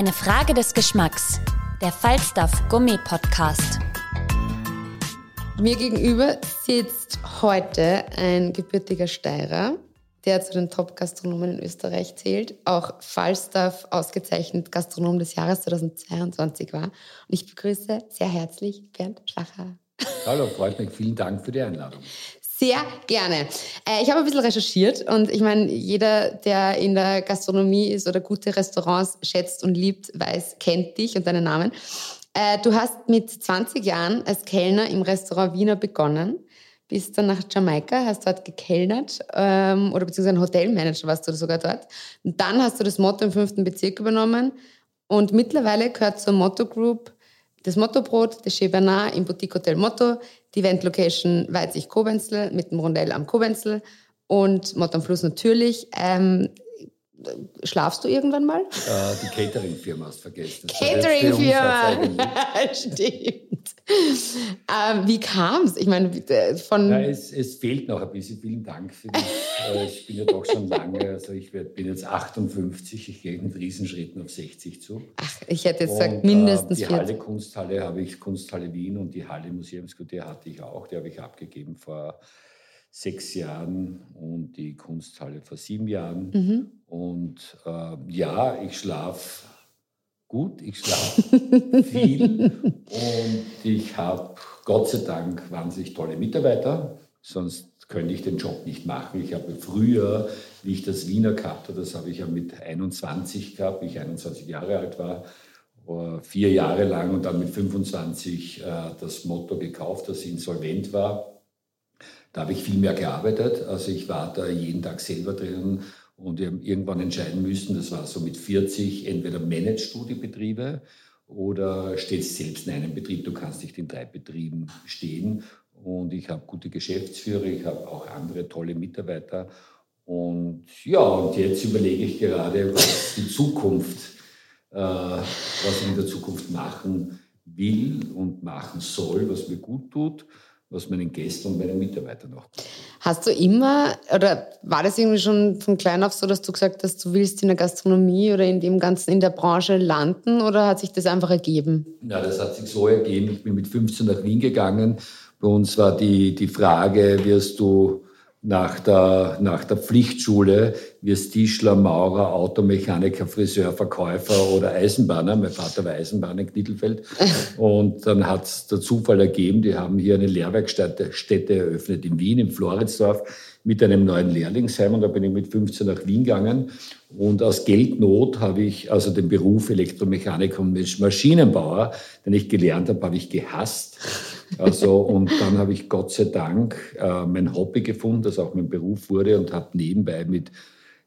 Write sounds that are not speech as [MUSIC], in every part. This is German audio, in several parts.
Eine Frage des Geschmacks. Der Falstaff Gummi Podcast. Mir gegenüber sitzt heute ein gebürtiger Steirer, der zu den Top-Gastronomen in Österreich zählt, auch Falstaff ausgezeichnet Gastronom des Jahres 2022 war. Und ich begrüße sehr herzlich Bernd Schacher. Hallo, freut mich. Vielen Dank für die Einladung. Sehr gerne. Äh, ich habe ein bisschen recherchiert und ich meine, jeder, der in der Gastronomie ist oder gute Restaurants schätzt und liebt, weiß, kennt dich und deinen Namen. Äh, du hast mit 20 Jahren als Kellner im Restaurant Wiener begonnen, bist dann nach Jamaika, hast dort gekellnert ähm, oder beziehungsweise Hotelmanager warst du sogar dort. Und dann hast du das Motto im fünften Bezirk übernommen und mittlerweile gehört zur Motto Group das Mottobrot, das Chez Bernard im Boutique Hotel Motto, die Event Location Weizig Kobenzl mit dem Rondell am Kobenzl und Motto am Fluss natürlich. Ähm, schlafst du irgendwann mal? Äh, die Catering-Firma hast vergessen. Catering-Firma, [LAUGHS] stimmt. Ähm, wie kam es? Ich meine, von... Ja, es, es, fehlt noch ein bisschen. Vielen Dank für dich. [LAUGHS] Äh, ich bin ja doch schon lange, also ich bin jetzt 58, ich gehe mit Riesenschritten auf 60 zu. Ach, ich hätte jetzt gesagt, mindestens äh, Die 40. Halle Kunsthalle habe ich, Kunsthalle Wien und die Halle Museumsquartier hatte ich auch, die habe ich abgegeben vor sechs Jahren und die Kunsthalle vor sieben Jahren. Mhm. Und äh, ja, ich schlafe gut, ich schlafe [LAUGHS] viel und ich habe Gott sei Dank wahnsinnig tolle Mitarbeiter, sonst könnte ich den Job nicht machen. Ich habe früher, wie ich das Wiener gehabt habe, das habe ich ja mit 21 gehabt, wie ich 21 Jahre alt war, vier Jahre lang und dann mit 25 äh, das Motto gekauft, das insolvent war. Da habe ich viel mehr gearbeitet. Also ich war da jeden Tag selber drin und wir haben irgendwann entscheiden müssen, das war so mit 40, entweder managst du die Betriebe oder stehst selbst in einem Betrieb. Du kannst nicht in drei Betrieben stehen. Und ich habe gute Geschäftsführer, ich habe auch andere tolle Mitarbeiter. Und ja, und jetzt überlege ich gerade, was die Zukunft, äh, was ich in der Zukunft machen will und machen soll, was mir gut tut was meinen Gästen und meinen Mitarbeitern auch. Hast du immer, oder war das irgendwie schon von klein auf so, dass du gesagt hast, du willst in der Gastronomie oder in dem Ganzen, in der Branche landen oder hat sich das einfach ergeben? Ja, das hat sich so ergeben. Ich bin mit 15 nach Wien gegangen. Bei uns war die, die Frage, wirst du nach der, nach der Pflichtschule wirst Tischler, Maurer, Automechaniker, Friseur, Verkäufer oder Eisenbahner. Mein Vater war Eisenbahner in Knittelfeld. [LAUGHS] Und dann hat es der Zufall ergeben, die haben hier eine Lehrwerkstätte eröffnet in Wien, im Floridsdorf, mit einem neuen Lehrlingsheim. Und da bin ich mit 15 nach Wien gegangen. Und aus Geldnot habe ich also den Beruf Elektromechaniker und Maschinenbauer, den ich gelernt habe, habe ich gehasst. Also, und dann habe ich Gott sei Dank äh, mein Hobby gefunden, das auch mein Beruf wurde und habe nebenbei mit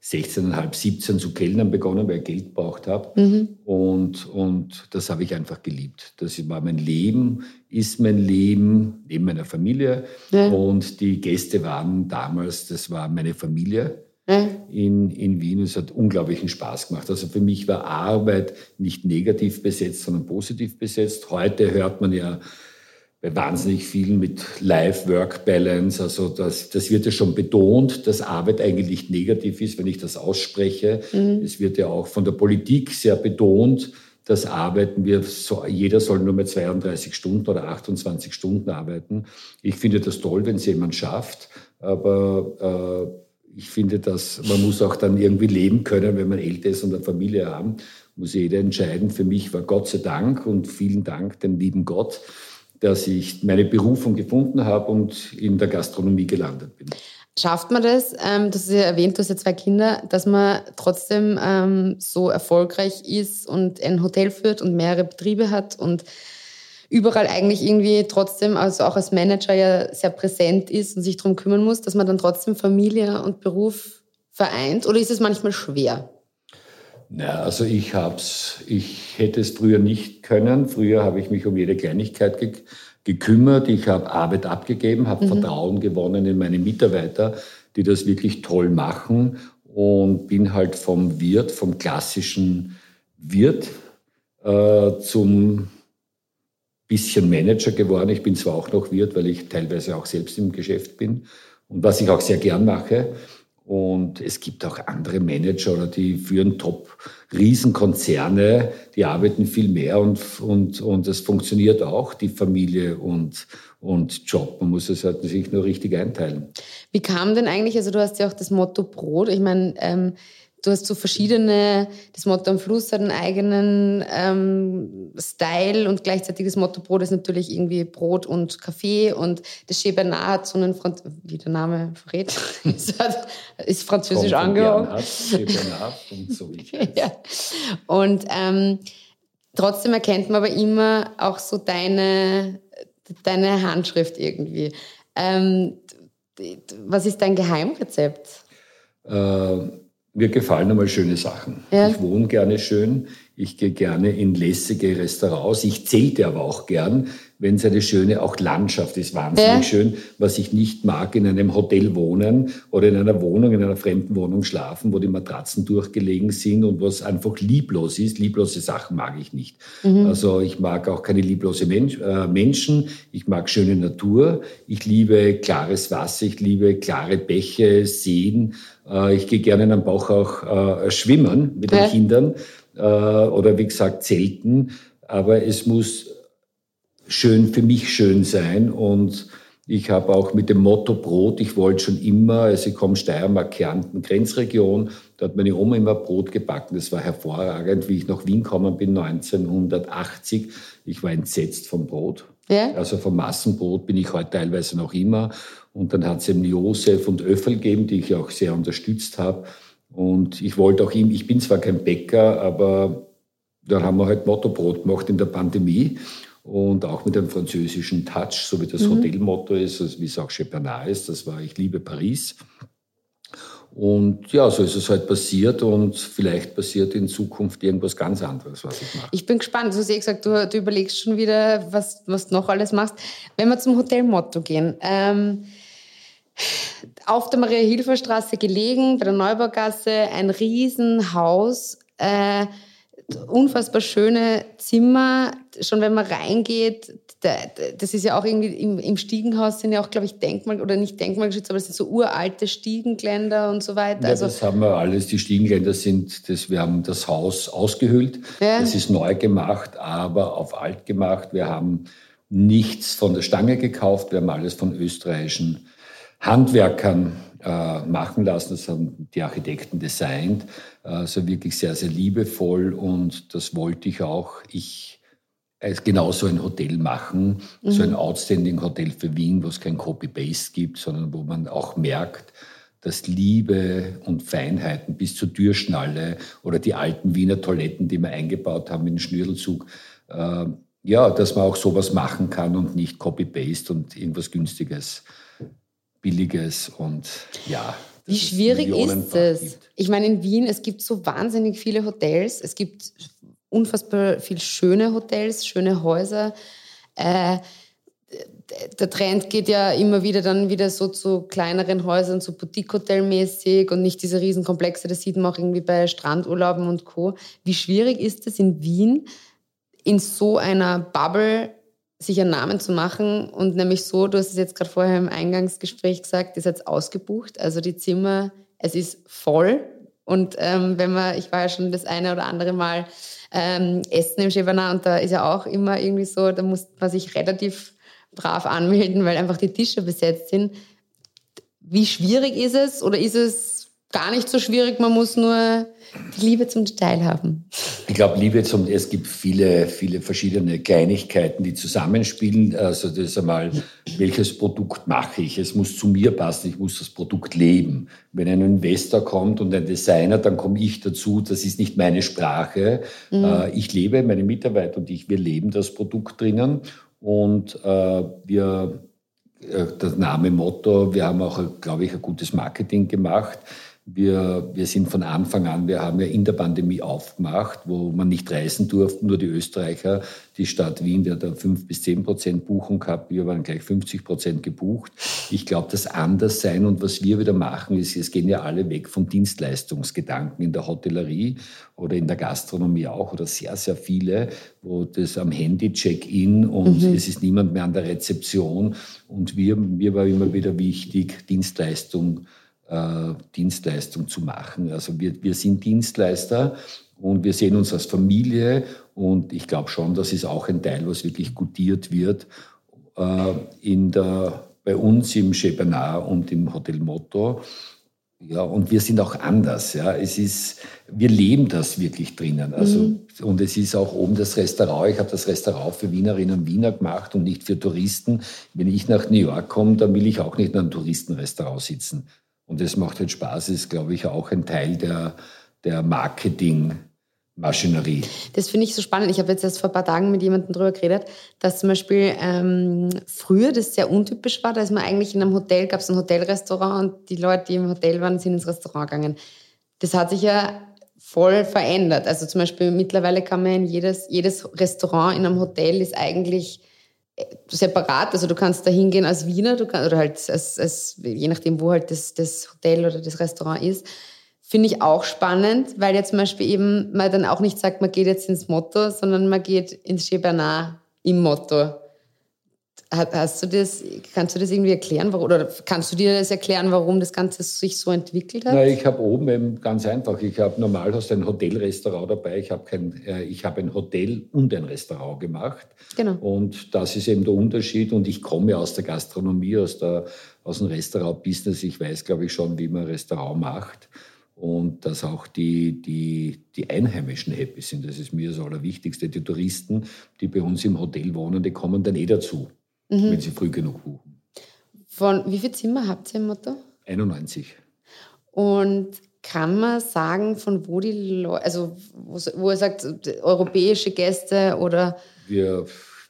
16,5, 17 zu Kellnern begonnen, weil ich Geld braucht habe. Mhm. Und, und das habe ich einfach geliebt. Das war mein Leben, ist mein Leben, neben meiner Familie. Ja. Und die Gäste waren damals, das war meine Familie. Ja. In, in Wien. Es hat unglaublichen Spaß gemacht. Also für mich war Arbeit nicht negativ besetzt, sondern positiv besetzt. Heute hört man ja bei wahnsinnig vielen mit Life-Work-Balance. Also das, das wird ja schon betont, dass Arbeit eigentlich negativ ist, wenn ich das ausspreche. Mhm. Es wird ja auch von der Politik sehr betont, dass arbeiten wir, so, jeder soll nur mehr 32 Stunden oder 28 Stunden arbeiten. Ich finde das toll, wenn es jemand schafft, aber äh, ich finde, dass man muss auch dann irgendwie leben können, wenn man älter ist und eine Familie haben, muss jeder entscheiden. Für mich war Gott sei Dank und vielen Dank dem lieben Gott, dass ich meine Berufung gefunden habe und in der Gastronomie gelandet bin. Schafft man das, ähm, du hast ja erwähnt, du hast ja zwei Kinder, dass man trotzdem ähm, so erfolgreich ist und ein Hotel führt und mehrere Betriebe hat und überall eigentlich irgendwie trotzdem, also auch als Manager ja sehr präsent ist und sich darum kümmern muss, dass man dann trotzdem Familie und Beruf vereint? Oder ist es manchmal schwer? Na, also ich hab's, ich hätte es früher nicht können. Früher habe ich mich um jede Kleinigkeit ge gekümmert. Ich habe Arbeit abgegeben, habe mhm. Vertrauen gewonnen in meine Mitarbeiter, die das wirklich toll machen und bin halt vom Wirt, vom klassischen Wirt äh, zum bisschen Manager geworden. Ich bin zwar auch noch Wirt, weil ich teilweise auch selbst im Geschäft bin und was ich auch sehr gern mache. Und es gibt auch andere Manager die führen Top-Riesenkonzerne, die arbeiten viel mehr und, und, und es funktioniert auch, die Familie und, und Job. Man muss es halt sich nur richtig einteilen. Wie kam denn eigentlich, also du hast ja auch das Motto Brot, ich meine, ähm, du hast so verschiedene, das Motto am Fluss hat einen eigenen ähm, Style und gleichzeitig das Motto Brot ist natürlich irgendwie Brot und Kaffee und das Chez Bernard hat so einen, Franz wie der Name verrät, [LAUGHS] ist französisch angehaucht. und so wie [LAUGHS] ja. Und ähm, trotzdem erkennt man aber immer auch so deine, deine Handschrift irgendwie. Ähm, was ist dein Geheimrezept? Äh mir gefallen einmal schöne Sachen. Ja. Ich wohne gerne schön. Ich gehe gerne in lässige Restaurants. Ich zelte aber auch gern, wenn es eine schöne auch Landschaft ist, wahnsinnig ja. schön. Was ich nicht mag, in einem Hotel wohnen oder in einer Wohnung, in einer fremden Wohnung schlafen, wo die Matratzen durchgelegen sind und was einfach lieblos ist. Lieblose Sachen mag ich nicht. Mhm. Also ich mag auch keine lieblose Mensch, äh, Menschen. Ich mag schöne Natur. Ich liebe klares Wasser. Ich liebe klare Bäche, Seen. Äh, ich gehe gerne in einem Bauch auch äh, schwimmen mit den Kindern äh, oder wie gesagt zelten. Aber es muss schön für mich schön sein und ich habe auch mit dem Motto Brot, ich wollte schon immer, also ich komme Steiermark, Kärnten, Grenzregion, da hat meine Oma immer Brot gebacken. Das war hervorragend, wie ich nach Wien gekommen bin 1980. Ich war entsetzt vom Brot. Ja. Also vom Massenbrot bin ich heute teilweise noch immer. Und dann hat es eben Josef und Öffel gegeben, die ich auch sehr unterstützt habe. Und ich wollte auch ihm, ich bin zwar kein Bäcker, aber da haben wir halt Mottobrot gemacht in der Pandemie und auch mit einem französischen Touch, so wie das mhm. Hotelmotto ist, also wie es auch Chez Bernard ist, das war Ich liebe Paris. Und ja, so ist es halt passiert und vielleicht passiert in Zukunft irgendwas ganz anderes, was ich mache. Ich bin gespannt. Du hast ja gesagt, du, du überlegst schon wieder, was, was du noch alles machst. Wenn wir zum Hotelmotto gehen. Ähm, auf der Maria-Hilfer-Straße gelegen, bei der Neubaugasse, ein Riesenhaus. Äh, unfassbar schöne Zimmer. Schon wenn man reingeht, das ist ja auch irgendwie im, im Stiegenhaus sind ja auch, glaube ich, Denkmal oder nicht Denkmalgeschützt, aber es sind so uralte Stiegengeländer und so weiter. Ja, also, das haben wir alles. Die Stiegengeländer sind, das, wir haben das Haus ausgehöhlt. Ja. Das ist neu gemacht, aber auf alt gemacht. Wir haben nichts von der Stange gekauft. Wir haben alles von österreichischen Handwerkern äh, machen lassen. Das haben die Architekten designt. Also wirklich sehr, sehr liebevoll und das wollte ich auch. Ich äh, genauso ein Hotel machen, mhm. so ein outstanding Hotel für Wien, wo es kein Copy-Paste gibt, sondern wo man auch merkt, dass Liebe und Feinheiten bis zur Türschnalle oder die alten Wiener Toiletten, die wir eingebaut haben in den Schnürdelzug, äh, ja, dass man auch sowas machen kann und nicht Copy-Paste und irgendwas Günstiges, Billiges und ja. Wie schwierig ist es? Ich meine, in Wien, es gibt so wahnsinnig viele Hotels. Es gibt unfassbar viel schöne Hotels, schöne Häuser. Äh, der Trend geht ja immer wieder dann wieder so zu kleineren Häusern, so Boutique-Hotel-mäßig und nicht diese Riesenkomplexe. Das sieht man auch irgendwie bei Strandurlauben und Co. Wie schwierig ist es in Wien, in so einer Bubble sich einen Namen zu machen und nämlich so, du hast es jetzt gerade vorher im Eingangsgespräch gesagt, ist jetzt ausgebucht. Also die Zimmer, es ist voll. Und ähm, wenn man, ich war ja schon das eine oder andere Mal ähm, Essen im Chevaner und da ist ja auch immer irgendwie so, da muss man sich relativ brav anmelden, weil einfach die Tische besetzt sind. Wie schwierig ist es oder ist es gar nicht so schwierig, man muss nur die Liebe zum Detail haben. Ich glaube, Liebe zum, es gibt viele, viele verschiedene Kleinigkeiten, die zusammenspielen. Also das ist einmal, welches Produkt mache ich? Es muss zu mir passen, ich muss das Produkt leben. Wenn ein Investor kommt und ein Designer, dann komme ich dazu, das ist nicht meine Sprache. Mhm. Äh, ich lebe, meine Mitarbeiter und ich, wir leben das Produkt drinnen Und äh, wir, äh, das Name Motto, wir haben auch, glaube ich, ein gutes Marketing gemacht. Wir, wir sind von Anfang an, wir haben ja in der Pandemie aufgemacht, wo man nicht reisen durfte, nur die Österreicher, die Stadt Wien, der da fünf bis zehn Prozent Buchung gehabt, wir waren gleich 50 Prozent gebucht. Ich glaube, das Anderssein und was wir wieder machen, ist, es gehen ja alle weg vom Dienstleistungsgedanken in der Hotellerie oder in der Gastronomie auch oder sehr, sehr viele, wo das am Handy Check-in und mhm. es ist niemand mehr an der Rezeption und wir, mir war immer wieder wichtig, Dienstleistung äh, Dienstleistung zu machen. Also wir, wir sind Dienstleister und wir sehen uns als Familie und ich glaube schon, das ist auch ein Teil, was wirklich gutiert wird äh, in der, bei uns im Chebenar und im Hotel Motto. Ja, und wir sind auch anders. Ja. Es ist, wir leben das wirklich drinnen. Also, mhm. Und es ist auch oben das Restaurant. Ich habe das Restaurant für Wienerinnen und Wiener gemacht und nicht für Touristen. Wenn ich nach New York komme, dann will ich auch nicht in einem Touristenrestaurant sitzen. Und das macht halt Spaß, ist, glaube ich, auch ein Teil der, der Marketing. Maschinerie. Das finde ich so spannend. Ich habe jetzt erst vor ein paar Tagen mit jemandem darüber geredet, dass zum Beispiel ähm, früher das sehr untypisch war. Da ist man eigentlich in einem Hotel, gab es ein Hotelrestaurant und die Leute, die im Hotel waren, sind ins Restaurant gegangen. Das hat sich ja voll verändert. Also zum Beispiel mittlerweile kann man in jedes, jedes Restaurant in einem Hotel ist eigentlich separat, also du kannst da hingehen als Wiener, du kannst, oder halt als, als, je nachdem, wo halt das, das Hotel oder das Restaurant ist, finde ich auch spannend, weil jetzt zum Beispiel eben man dann auch nicht sagt, man geht jetzt ins Motto, sondern man geht ins Chez Bernard im Motto. Hast du das, kannst du das irgendwie erklären, warum, oder kannst du dir das erklären, warum das Ganze sich so entwickelt hat? Na, ich habe oben eben ganz einfach, ich habe normal hast du ein Hotelrestaurant dabei, ich habe kein, äh, ich habe ein Hotel und ein Restaurant gemacht. Genau. Und das ist eben der Unterschied. Und ich komme aus der Gastronomie, aus, der, aus dem Restaurant-Business. Ich weiß, glaube ich, schon, wie man ein Restaurant macht und dass auch die, die, die Einheimischen happy sind. Das ist mir das Allerwichtigste. Die Touristen, die bei uns im Hotel wohnen, die kommen dann eh dazu mhm. wenn Sie früh genug buchen. Von wie viele Zimmer habt ihr im Motto? 91. Und kann man sagen, von wo die Leute, also wo, wo er sagt, europäische Gäste oder? Wir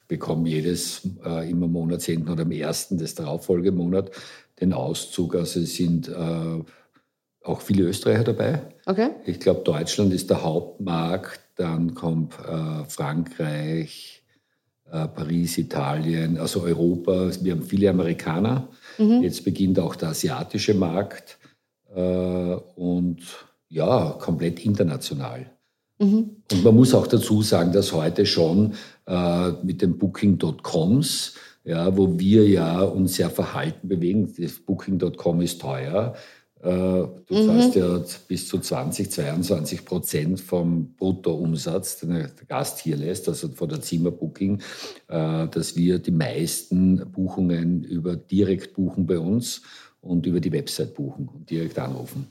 bekommen jedes äh, immer Monatsenden oder am ersten des darauffolgemonat den Auszug. Also es sind äh, auch viele Österreicher dabei. Okay. Ich glaube, Deutschland ist der Hauptmarkt. Dann kommt äh, Frankreich, Paris, Italien, also Europa. Wir haben viele Amerikaner. Mhm. Jetzt beginnt auch der asiatische Markt äh, und ja, komplett international. Mhm. Und man muss auch dazu sagen, dass heute schon äh, mit den Booking.coms, ja, wo wir ja uns sehr verhalten bewegen, das Booking.com ist teuer, äh, du mhm. zahlst ja bis zu 20, 22 Prozent vom Bruttoumsatz, den der Gast hier lässt, also von der Zimmerbooking, äh, dass wir die meisten Buchungen über direkt buchen bei uns und über die Website buchen und direkt anrufen.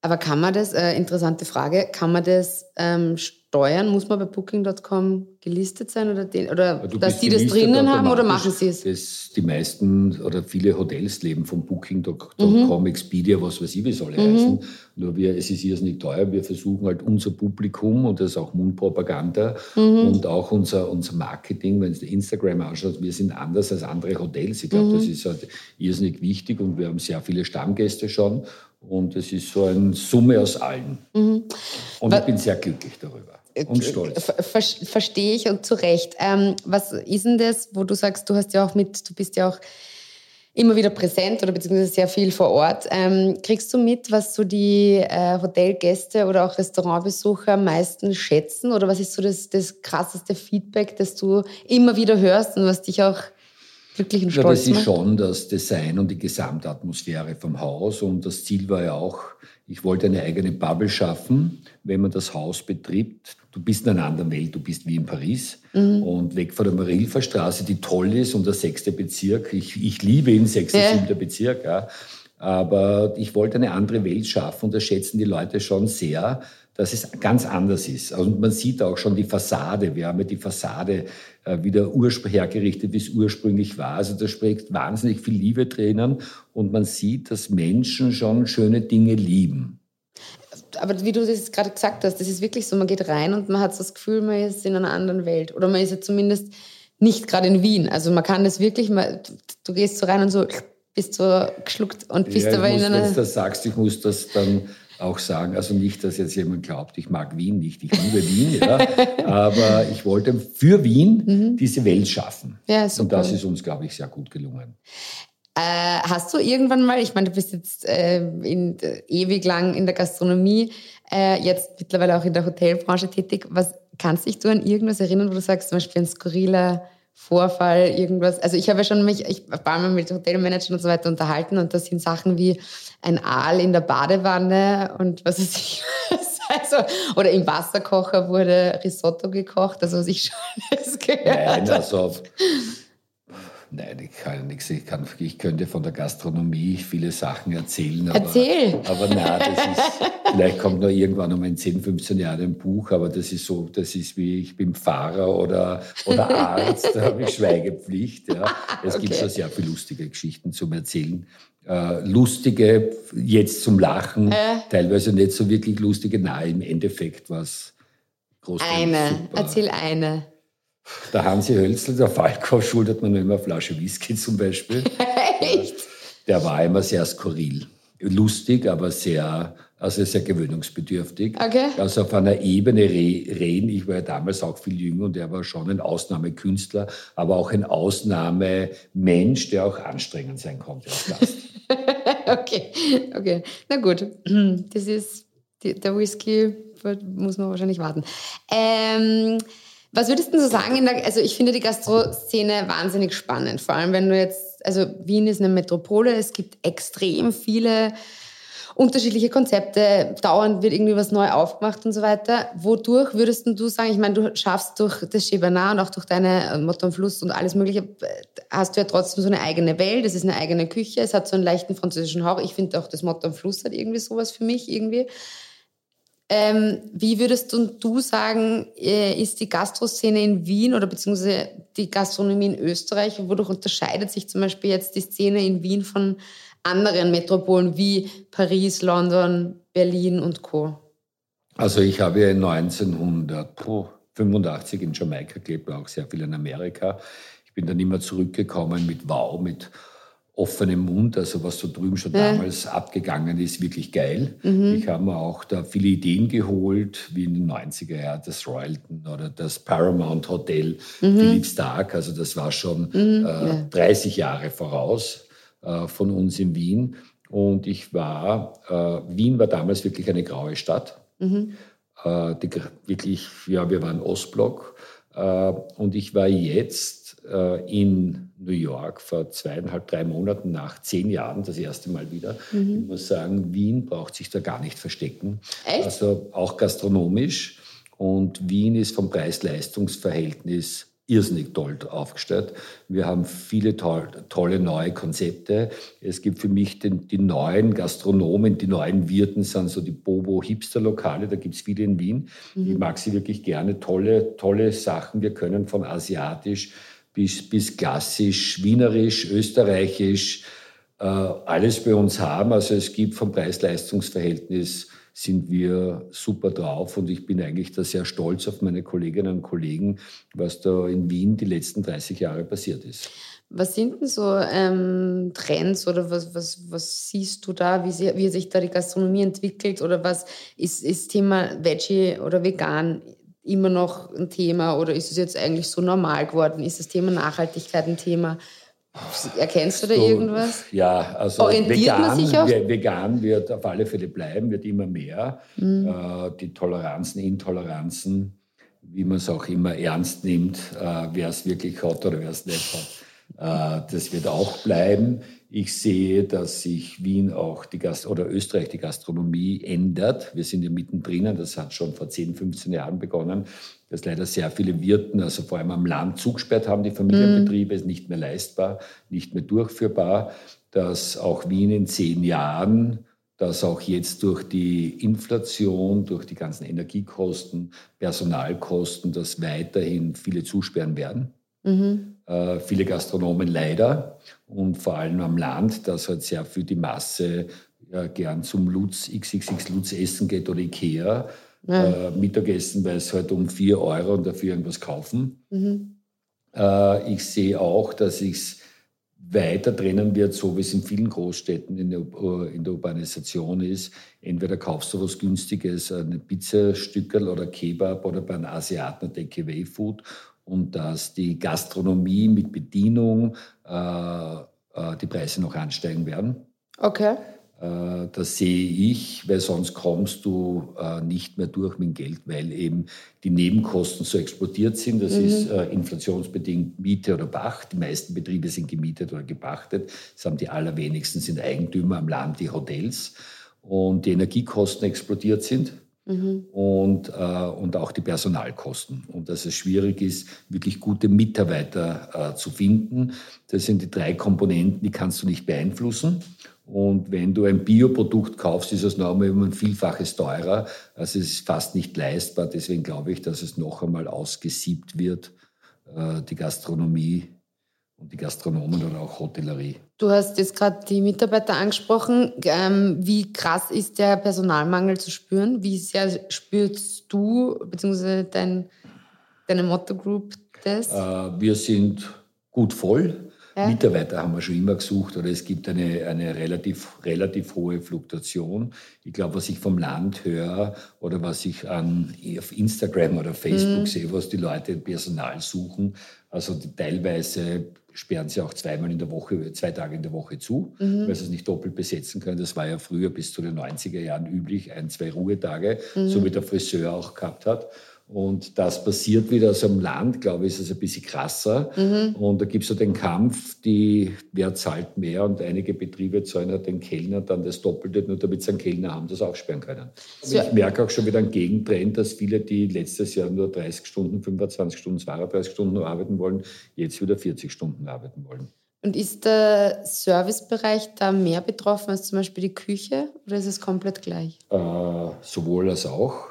Aber kann man das, äh, interessante Frage, kann man das ähm, steuern? Muss man bei Booking.com gelistet sein oder, den, oder dass die das drinnen haben oder machen sie es? Das, die meisten oder viele Hotels leben von Booking.com, mhm. Expedia, was weiß ich, wie soll mhm. heißen. Nur wir, es ist irrsinnig teuer. Wir versuchen halt unser Publikum und das ist auch Mundpropaganda mhm. und auch unser, unser Marketing, wenn du Instagram anschaust, wir sind anders als andere Hotels. Ich glaube, das mhm. ist halt irrsinnig wichtig und wir haben sehr viele Stammgäste schon und es ist so eine Summe aus allen. Mhm. Und ich bin sehr glücklich darüber äh, und stolz. Ver verstehe ich und zu Recht. Ähm, was ist denn das, wo du sagst, du hast ja auch mit, du bist ja auch immer wieder präsent oder beziehungsweise sehr viel vor Ort. Ähm, kriegst du mit, was so die äh, Hotelgäste oder auch Restaurantbesucher am meisten schätzen? Oder was ist so das, das krasseste Feedback, das du immer wieder hörst und was dich auch glücklich und stolz ja, Das ist schon das Design und die Gesamtatmosphäre vom Haus. Und das Ziel war ja auch, ich wollte eine eigene Bubble schaffen, wenn man das Haus betritt. Du bist in einer anderen Welt, du bist wie in Paris mhm. und weg von der Marilfer Straße, die toll ist und der sechste Bezirk. Ich, ich liebe ihn, sechster, ja. siebter Bezirk. Ja. Aber ich wollte eine andere Welt schaffen und das schätzen die Leute schon sehr, dass es ganz anders ist. Also man sieht auch schon die Fassade. Wir haben ja die Fassade äh, wieder hergerichtet, wie es ursprünglich war. Also da spricht wahnsinnig viel Liebe drinnen und man sieht, dass Menschen schon schöne Dinge lieben. Aber wie du das gerade gesagt hast, das ist wirklich so, man geht rein und man hat so das Gefühl, man ist in einer anderen Welt. Oder man ist ja zumindest nicht gerade in Wien. Also man kann das wirklich mal, du gehst so rein und so bist so geschluckt und bist ja, aber muss, in einer. Wenn du das sagst, ich muss das dann auch sagen, also nicht, dass jetzt jemand glaubt, ich mag Wien nicht, ich liebe Wien, ja, [LAUGHS] aber ich wollte für Wien mhm. diese Welt schaffen. Ja, super. Und das ist uns, glaube ich, sehr gut gelungen. Äh, hast du irgendwann mal, ich meine, du bist jetzt äh, in, äh, ewig lang in der Gastronomie, äh, jetzt mittlerweile auch in der Hotelbranche tätig. Was kannst dich du an irgendwas erinnern, wo du sagst, zum Beispiel ein skurriler Vorfall, irgendwas. Also ich habe ja schon mich, ich war mal mit Hotelmanagern und so weiter unterhalten und das sind Sachen wie ein Aal in der Badewanne und was weiß ich. [LAUGHS] Also, oder im Wasserkocher wurde Risotto gekocht, also was ich schon das gehört Nein, also Nein, ich kann nichts. Ich, kann, ich könnte von der Gastronomie viele Sachen erzählen. Aber, Erzähl! Aber nein, das ist, [LAUGHS] vielleicht kommt noch irgendwann um in 10, 15 Jahren ein Buch, aber das ist so, das ist wie ich bin Pfarrer oder, oder [LAUGHS] Arzt, da habe ich Schweigepflicht. Ja. Es okay. gibt schon sehr viele lustige Geschichten zum Erzählen. Äh, lustige, jetzt zum Lachen, äh. teilweise nicht so wirklich lustige, nein, im Endeffekt war es großartig. Eine, erzähl eine. Der Hansi Hölzl, der Falkhoff, schuldet mir immer eine Flasche Whisky zum Beispiel. [LAUGHS] Echt? Der war immer sehr skurril. Lustig, aber sehr, also sehr gewöhnungsbedürftig. Okay. Also auf einer Ebene reden. Ich war ja damals auch viel jünger und er war schon ein Ausnahmekünstler, aber auch ein Ausnahmemensch, der auch anstrengend sein konnte als Gast. [LAUGHS] okay, okay. Na gut, das ist der Whisky, muss man wahrscheinlich warten. Ähm, was würdest du so sagen? Der, also ich finde die Gastro-Szene wahnsinnig spannend. Vor allem, wenn du jetzt, also Wien ist eine Metropole, es gibt extrem viele unterschiedliche Konzepte, dauernd wird irgendwie was neu aufgemacht und so weiter. Wodurch würdest du sagen, ich meine, du schaffst durch das Chebanar und auch durch deine äh, Motto am Fluss und alles mögliche, hast du ja trotzdem so eine eigene Welt, es ist eine eigene Küche, es hat so einen leichten französischen Hauch. Ich finde auch das Motto am Fluss hat irgendwie sowas für mich irgendwie. Ähm, wie würdest du sagen, äh, ist die Gastroszene in Wien oder beziehungsweise die Gastronomie in Österreich? Wodurch unterscheidet sich zum Beispiel jetzt die Szene in Wien von anderen Metropolen wie Paris, London, Berlin und Co.? Also ich habe ja 1985 in Jamaika gelebt, auch sehr viel in Amerika. Ich bin dann immer zurückgekommen mit Wow, mit offenem Mund, also was so drüben schon ja. damals abgegangen ist, wirklich geil. Mhm. Ich habe mir auch da viele Ideen geholt, wie in den 90er Jahren das Royalton oder das Paramount Hotel, mhm. Philipp Stark, also das war schon mhm. äh, ja. 30 Jahre voraus äh, von uns in Wien. Und ich war, äh, Wien war damals wirklich eine graue Stadt. Mhm. Äh, die, wirklich, ja, wir waren Ostblock. Äh, und ich war jetzt äh, in New York vor zweieinhalb, drei Monaten nach zehn Jahren das erste Mal wieder. Mhm. Ich muss sagen, Wien braucht sich da gar nicht verstecken. Echt? Also auch gastronomisch. Und Wien ist vom Preis-Leistungs-Verhältnis irrsinnig toll aufgestellt. Wir haben viele toll, tolle neue Konzepte. Es gibt für mich den, die neuen Gastronomen, die neuen Wirten sind so die Bobo-Hipster-Lokale, da gibt es viele in Wien. Mhm. Ich mag sie wirklich gerne. Tolle, tolle Sachen. Wir können von asiatisch bis, bis klassisch, wienerisch, österreichisch, äh, alles bei uns haben. Also es gibt vom Preis-Leistungs-Verhältnis sind wir super drauf und ich bin eigentlich da sehr stolz auf meine Kolleginnen und Kollegen, was da in Wien die letzten 30 Jahre passiert ist. Was sind denn so ähm, Trends oder was, was, was siehst du da, wie, sie, wie sich da die Gastronomie entwickelt oder was ist, ist Thema Veggie oder vegan immer noch ein Thema oder ist es jetzt eigentlich so normal geworden? Ist das Thema Nachhaltigkeit ein Thema? Erkennst du da irgendwas? Ja, also Orientiert vegan, man sich vegan wird auf alle Fälle bleiben, wird immer mehr. Mhm. Äh, die Toleranzen, Intoleranzen, wie man es auch immer ernst nimmt, äh, wer es wirklich hat oder wer es nicht hat, äh, das wird auch bleiben. Ich sehe, dass sich Wien auch die Gast oder Österreich die Gastronomie ändert. Wir sind ja mittendrin, das hat schon vor 10, 15 Jahren begonnen, dass leider sehr viele Wirten, also vor allem am Land zugesperrt haben, die Familienbetriebe, ist nicht mehr leistbar, nicht mehr durchführbar, dass auch Wien in zehn Jahren dass auch jetzt durch die Inflation, durch die ganzen Energiekosten, Personalkosten, dass weiterhin viele zusperren werden. Mhm. Äh, viele Gastronomen leider und vor allem am Land, dass halt sehr viel die Masse ja, gern zum Lutz, XXX Lutz essen geht oder Ikea. Ja. Äh, Mittagessen, weil es halt um 4 Euro und dafür irgendwas kaufen. Mhm. Äh, ich sehe auch, dass ich es weiter trennen wird, so wie es in vielen Großstädten in der, in der Urbanisation ist. Entweder kaufst du was Günstiges, ein Pizzastückel oder Kebab oder bei einem Asiaten ein Takeaway-Food und dass die Gastronomie mit Bedienung äh, äh, die Preise noch ansteigen werden. Okay. Äh, das sehe ich, weil sonst kommst du äh, nicht mehr durch mit dem Geld, weil eben die Nebenkosten so explodiert sind. Das mhm. ist inflationsbedingt Miete oder Pacht. Die meisten Betriebe sind gemietet oder gepachtet. Das haben die allerwenigsten sind Eigentümer am Land, die Hotels. Und die Energiekosten explodiert sind. Mhm. Und, äh, und auch die Personalkosten. Und dass es schwierig ist, wirklich gute Mitarbeiter äh, zu finden. Das sind die drei Komponenten, die kannst du nicht beeinflussen. Und wenn du ein Bioprodukt kaufst, ist es noch einmal um ein Vielfaches teurer. Also es ist fast nicht leistbar. Deswegen glaube ich, dass es noch einmal ausgesiebt wird, äh, die Gastronomie und die Gastronomen oder auch Hotellerie. Du hast jetzt gerade die Mitarbeiter angesprochen. Ähm, wie krass ist der Personalmangel zu spüren? Wie sehr spürst du bzw. Dein, deine Motto Group das? Äh, wir sind gut voll. Ja. Mitarbeiter haben wir schon immer gesucht oder es gibt eine, eine relativ, relativ hohe Fluktuation. Ich glaube, was ich vom Land höre oder was ich an, auf Instagram oder Facebook mhm. sehe, was die Leute Personal suchen, also die, teilweise sperren sie auch zweimal in der Woche, zwei Tage in der Woche zu, mhm. weil sie es nicht doppelt besetzen können. Das war ja früher bis zu den 90er Jahren üblich, ein, zwei Ruhetage, mhm. so wie der Friseur auch gehabt hat. Und das passiert wieder aus einem Land, glaube ich, ist es ein bisschen krasser. Mhm. Und da gibt es ja den Kampf, die, wer zahlt mehr und einige Betriebe zahlen halt den Kellner dann das Doppelte, nur damit sie einen Kellner haben, das aufsperren können. So. Ich merke auch schon wieder einen Gegentrend, dass viele, die letztes Jahr nur 30 Stunden, 25 Stunden, 32 Stunden arbeiten wollen, jetzt wieder 40 Stunden arbeiten wollen. Und ist der Servicebereich da mehr betroffen als zum Beispiel die Küche oder ist es komplett gleich? Äh, sowohl als auch.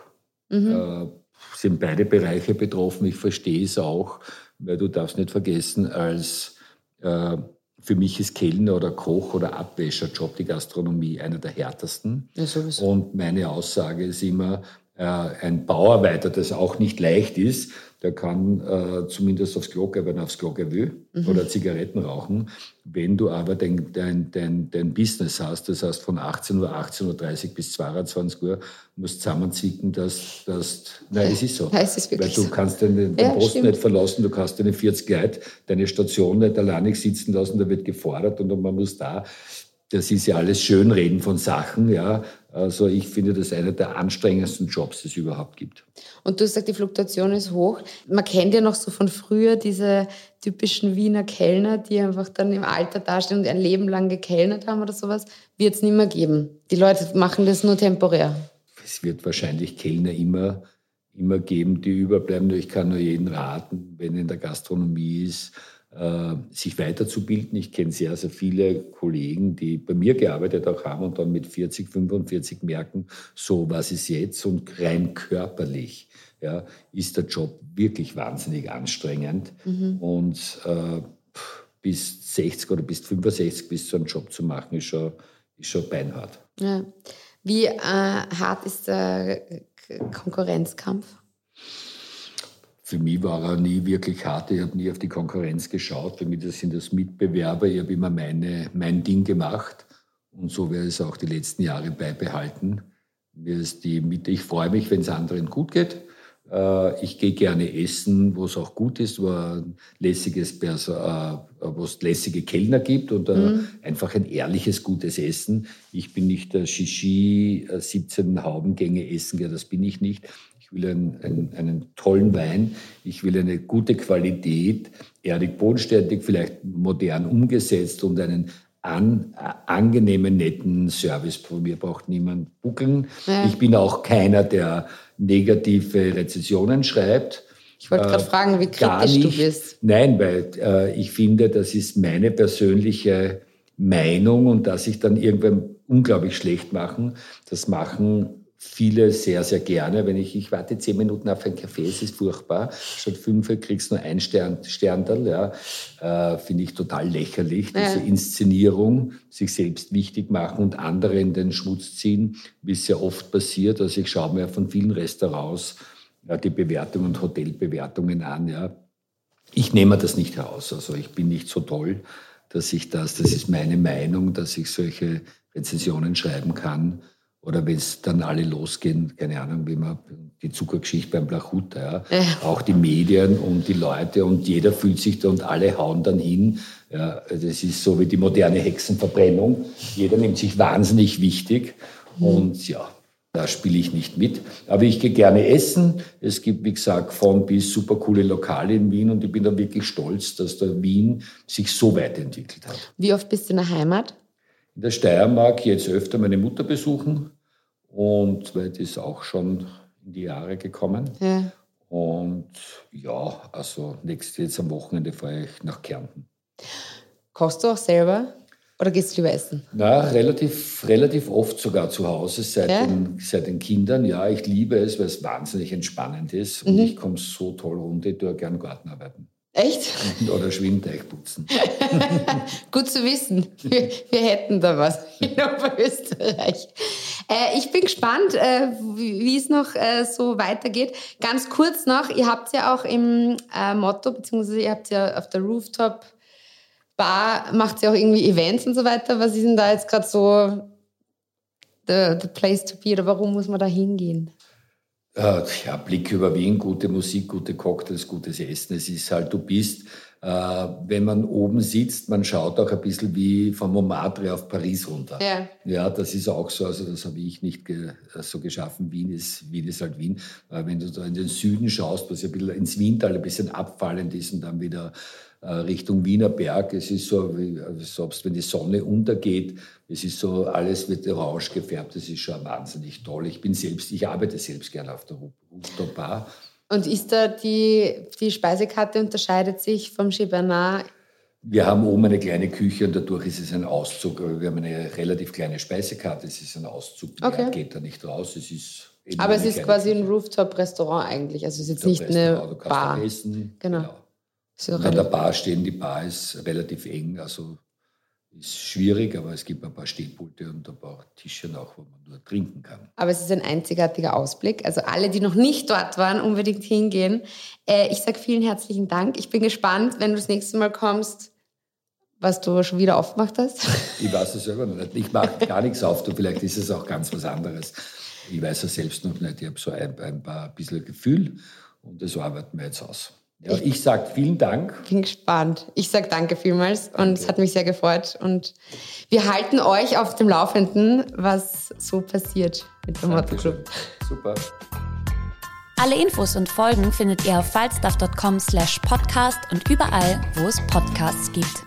Mhm. Äh, sind beide Bereiche betroffen. Ich verstehe es auch, weil du darfst nicht vergessen, als äh, für mich ist Kellner oder Koch oder Abwäscherjob die Gastronomie einer der härtesten. Ja, Und meine Aussage ist immer, ein Bauarbeiter, das auch nicht leicht ist, der kann äh, zumindest aufs Klo gehen, wenn er aufs Klo gehen will mhm. oder Zigaretten rauchen. Wenn du aber dein, dein, dein, dein Business hast, das heißt von 18 Uhr, 18.30 Uhr bis 22 Uhr, musst zusammenzwicken, dass, dass nein, es ist so. Ja, es ist Weil du so. kannst den, den ja, Posten nicht verlassen, du kannst deine 40 Leute, deine Station nicht alleine sitzen lassen, da wird gefordert und man muss da das ist ja alles Schönreden von Sachen, ja. Also ich finde das einer der anstrengendsten Jobs, die es überhaupt gibt. Und du sagst, die Fluktuation ist hoch. Man kennt ja noch so von früher diese typischen Wiener Kellner, die einfach dann im Alter dastehen und ein Leben lang gekellnert haben oder sowas. Wird es nicht mehr geben. Die Leute machen das nur temporär. Es wird wahrscheinlich Kellner immer, immer geben, die überbleiben. Ich kann nur jeden raten, wenn er in der Gastronomie ist, sich weiterzubilden. Ich kenne sehr, sehr viele Kollegen, die bei mir gearbeitet auch haben und dann mit 40, 45 merken, so was ist jetzt und rein körperlich ja, ist der Job wirklich wahnsinnig anstrengend. Mhm. Und äh, bis 60 oder bis 65 bis so einen Job zu machen, ist schon, ist schon beinhart. Ja. Wie äh, hart ist der Konkurrenzkampf? Für mich war er nie wirklich hart. Ich habe nie auf die Konkurrenz geschaut. Für mich sind das Mitbewerber. Ich habe immer meine, mein Ding gemacht. Und so werde ich es auch die letzten Jahre beibehalten. Mir ist die Mitte. Ich freue mich, wenn es anderen gut geht. Äh, ich gehe gerne essen, wo es auch gut ist, wo lässiges äh, wo es lässige Kellner gibt und äh, mhm. einfach ein ehrliches, gutes Essen. Ich bin nicht der Shishi 17 Haubengänge essen, ja, das bin ich nicht. Ich will einen, einen, einen, tollen Wein, ich will eine gute Qualität, erdig bodenständig, vielleicht modern umgesetzt und einen an, äh, angenehmen, netten Service. Von mir braucht niemand buckeln. Ja. Ich bin auch keiner, der negative Rezensionen schreibt. Ich wollte gerade äh, fragen, wie kritisch du bist. Nein, weil äh, ich finde, das ist meine persönliche Meinung und dass ich dann irgendwann unglaublich schlecht machen, das machen viele sehr, sehr gerne. Wenn ich, ich warte zehn Minuten auf einen Kaffee, es ist furchtbar. Statt fünf kriegst du nur ein Stern, Sterndal, ja. Äh, Finde ich total lächerlich. Ja. Diese Inszenierung, sich selbst wichtig machen und andere in den Schmutz ziehen, wie es sehr oft passiert. Also ich schaue mir von vielen Restaurants ja, die Bewertungen und Hotelbewertungen an, ja. Ich nehme das nicht heraus. Also ich bin nicht so toll, dass ich das, das ist meine Meinung, dass ich solche Rezensionen schreiben kann. Oder wenn es dann alle losgehen, keine Ahnung, wie man die Zuckergeschichte beim Blachuta, ja. ja. auch die Medien und die Leute und jeder fühlt sich da und alle hauen dann hin. Ja, das ist so wie die moderne Hexenverbrennung. Jeder nimmt sich wahnsinnig wichtig mhm. und ja, da spiele ich nicht mit. Aber ich gehe gerne essen. Es gibt, wie gesagt, von bis super coole Lokale in Wien und ich bin da wirklich stolz, dass der Wien sich so weiterentwickelt hat. Wie oft bist du in der Heimat? In der Steiermark jetzt öfter meine Mutter besuchen und weil die ist auch schon in die Jahre gekommen. Ja. Und ja, also nächstes jetzt am Wochenende fahre ich nach Kärnten. Kochst du auch selber oder gehst du lieber essen? Na, relativ, relativ oft sogar zu Hause seit, ja? den, seit den Kindern. Ja, ich liebe es, weil es wahnsinnig entspannend ist und mhm. ich komme so toll runter, ich tue gerne Gartenarbeiten. Echt? [LAUGHS] Oder Schwimmteich putzen. [LAUGHS] Gut zu wissen. Wir, wir, hätten da was [LAUGHS] in Oberösterreich. Äh, ich bin gespannt, äh, wie es noch äh, so weitergeht. Ganz kurz noch, ihr habt ja auch im äh, Motto, beziehungsweise ihr habt ja auf der Rooftop Bar, macht ja auch irgendwie Events und so weiter. Was ist denn da jetzt gerade so the, the place to be oder warum muss man da hingehen? Äh, ja, Blick über Wien, gute Musik, gute Cocktails, gutes Essen. Es ist halt, du bist, äh, wenn man oben sitzt, man schaut auch ein bisschen wie von Montmartre auf Paris runter. Ja. ja, das ist auch so, also das habe ich nicht ge so geschaffen. Wien ist, Wien ist halt Wien. Äh, wenn du da in den Süden schaust, was ja ein bisschen ins Wiental ein bisschen abfallend ist und dann wieder Richtung Wiener Berg. Es ist so, selbst wenn die Sonne untergeht, es ist so, alles wird orange gefärbt. Das ist schon wahnsinnig toll. Ich bin selbst, ich arbeite selbst gerne auf der Rooftop Bar. Und ist da die, die Speisekarte unterscheidet sich vom Chibanat? Wir haben oben eine kleine Küche und dadurch ist es ein Auszug. Wir haben eine relativ kleine Speisekarte. Es ist ein Auszug. Okay. geht da nicht raus. Es ist Aber es ist quasi Küche. ein Rooftop-Restaurant eigentlich. Also es ist jetzt nicht eine du kannst Bar. Essen. Genau. genau. An der Bar stehen, die Bar ist relativ eng, also ist schwierig, aber es gibt ein paar Stehpulte und ein paar Tische auch, wo man nur trinken kann. Aber es ist ein einzigartiger Ausblick. Also alle, die noch nicht dort waren, unbedingt hingehen. Äh, ich sage vielen herzlichen Dank. Ich bin gespannt, wenn du das nächste Mal kommst, was du schon wieder aufgemacht hast. [LAUGHS] Ich weiß es selber noch nicht. Ich mache gar nichts auf. Du, vielleicht ist es auch ganz was anderes. Ich weiß es selbst noch nicht. Ich habe so ein, ein paar ein bisschen Gefühl und das arbeiten wir jetzt aus. Ja, ich, ich sage vielen Dank. Bin gespannt. Ich sage danke vielmals und es hat mich sehr gefreut. Und wir halten euch auf dem Laufenden, was so passiert mit dem Motto Club. Super. Alle Infos und Folgen findet ihr auf falstaff.com slash podcast und überall, wo es Podcasts gibt.